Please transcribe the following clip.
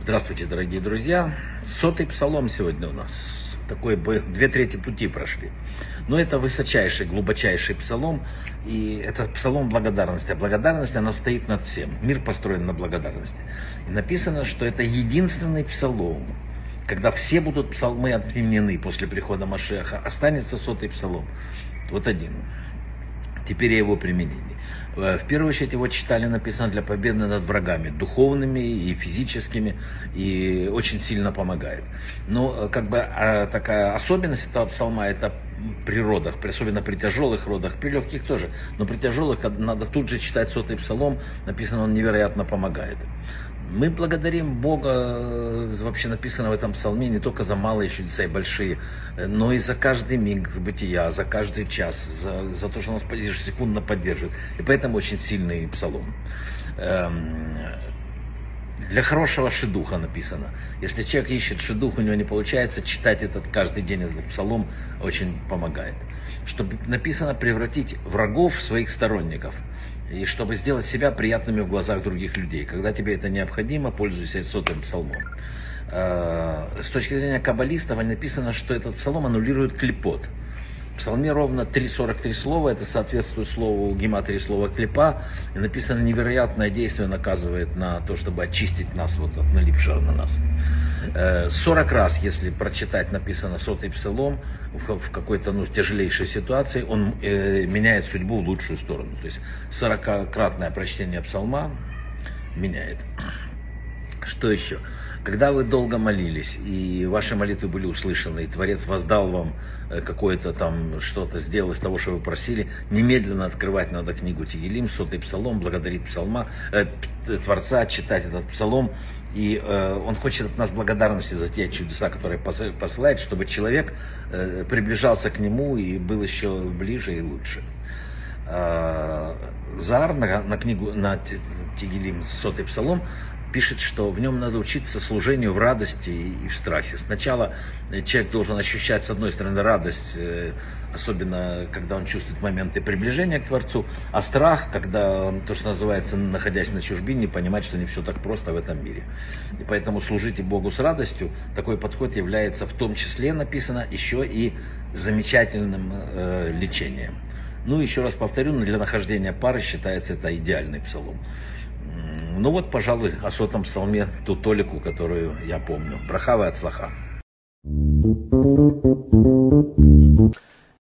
Здравствуйте, дорогие друзья. Сотый псалом сегодня у нас. Такой бы две трети пути прошли. Но это высочайший, глубочайший псалом. И это псалом благодарности. А благодарность, она стоит над всем. Мир построен на благодарности. И написано, что это единственный псалом, когда все будут псалмы отменены после прихода Машеха, останется сотый псалом. Вот один. Теперь его применение. Э, в первую очередь его читали, написано для победы над врагами, духовными и физическими, и очень сильно помогает. Но э, как бы а, такая особенность этого псалма, это при родах, особенно при тяжелых родах, при легких тоже, но при тяжелых надо тут же читать сотый псалом, написано, он невероятно помогает. Мы благодарим Бога, э, вообще написано в этом псалме, не только за малые чудеса и большие, э, но и за каждый миг бытия, за каждый час, за, за то, что нас ежесекундно поддерживает. И поэтому очень сильный псалом. Эм, для хорошего шедуха написано. Если человек ищет шедух, у него не получается, читать этот каждый день этот псалом очень помогает. Чтобы написано превратить врагов в своих сторонников. И чтобы сделать себя приятными в глазах других людей. Когда тебе это необходимо, пользуйся сотым псалмом. Э, с точки зрения каббалистов написано, что этот псалом аннулирует клепот псалме ровно 3.43 слова, это соответствует слову гематрии слова клепа, и написано невероятное действие наказывает на то, чтобы очистить нас вот от налипшего на нас. 40 э, раз, если прочитать написано сотый псалом в какой-то ну, тяжелейшей ситуации, он э, меняет судьбу в лучшую сторону. То есть 40-кратное прочтение псалма меняет. Что еще? Когда вы долго молились, и ваши молитвы были услышаны, и Творец воздал вам э, какое-то там, что-то сделал из того, что вы просили, немедленно открывать надо книгу Тигелим, сотый псалом, благодарить псалма, э, Творца, читать этот псалом, и э, он хочет от нас благодарности за те чудеса, которые посылает, чтобы человек э, приближался к нему и был еще ближе и лучше. Э, Зар на, на книгу, на Тигелим, сотый псалом, пишет, что в нем надо учиться служению в радости и в страхе. Сначала э, человек должен ощущать, с одной стороны, радость, э, особенно когда он чувствует моменты приближения к Творцу, а страх, когда он, то, что называется, находясь на чужбине, понимать, что не все так просто в этом мире. И поэтому служите Богу с радостью, такой подход является в том числе, написано, еще и замечательным э, лечением. Ну, еще раз повторю, для нахождения пары считается это идеальный псалом. Ну вот, пожалуй, о сотом псалме, ту толику, которую я помню. Брахава от слаха. thank you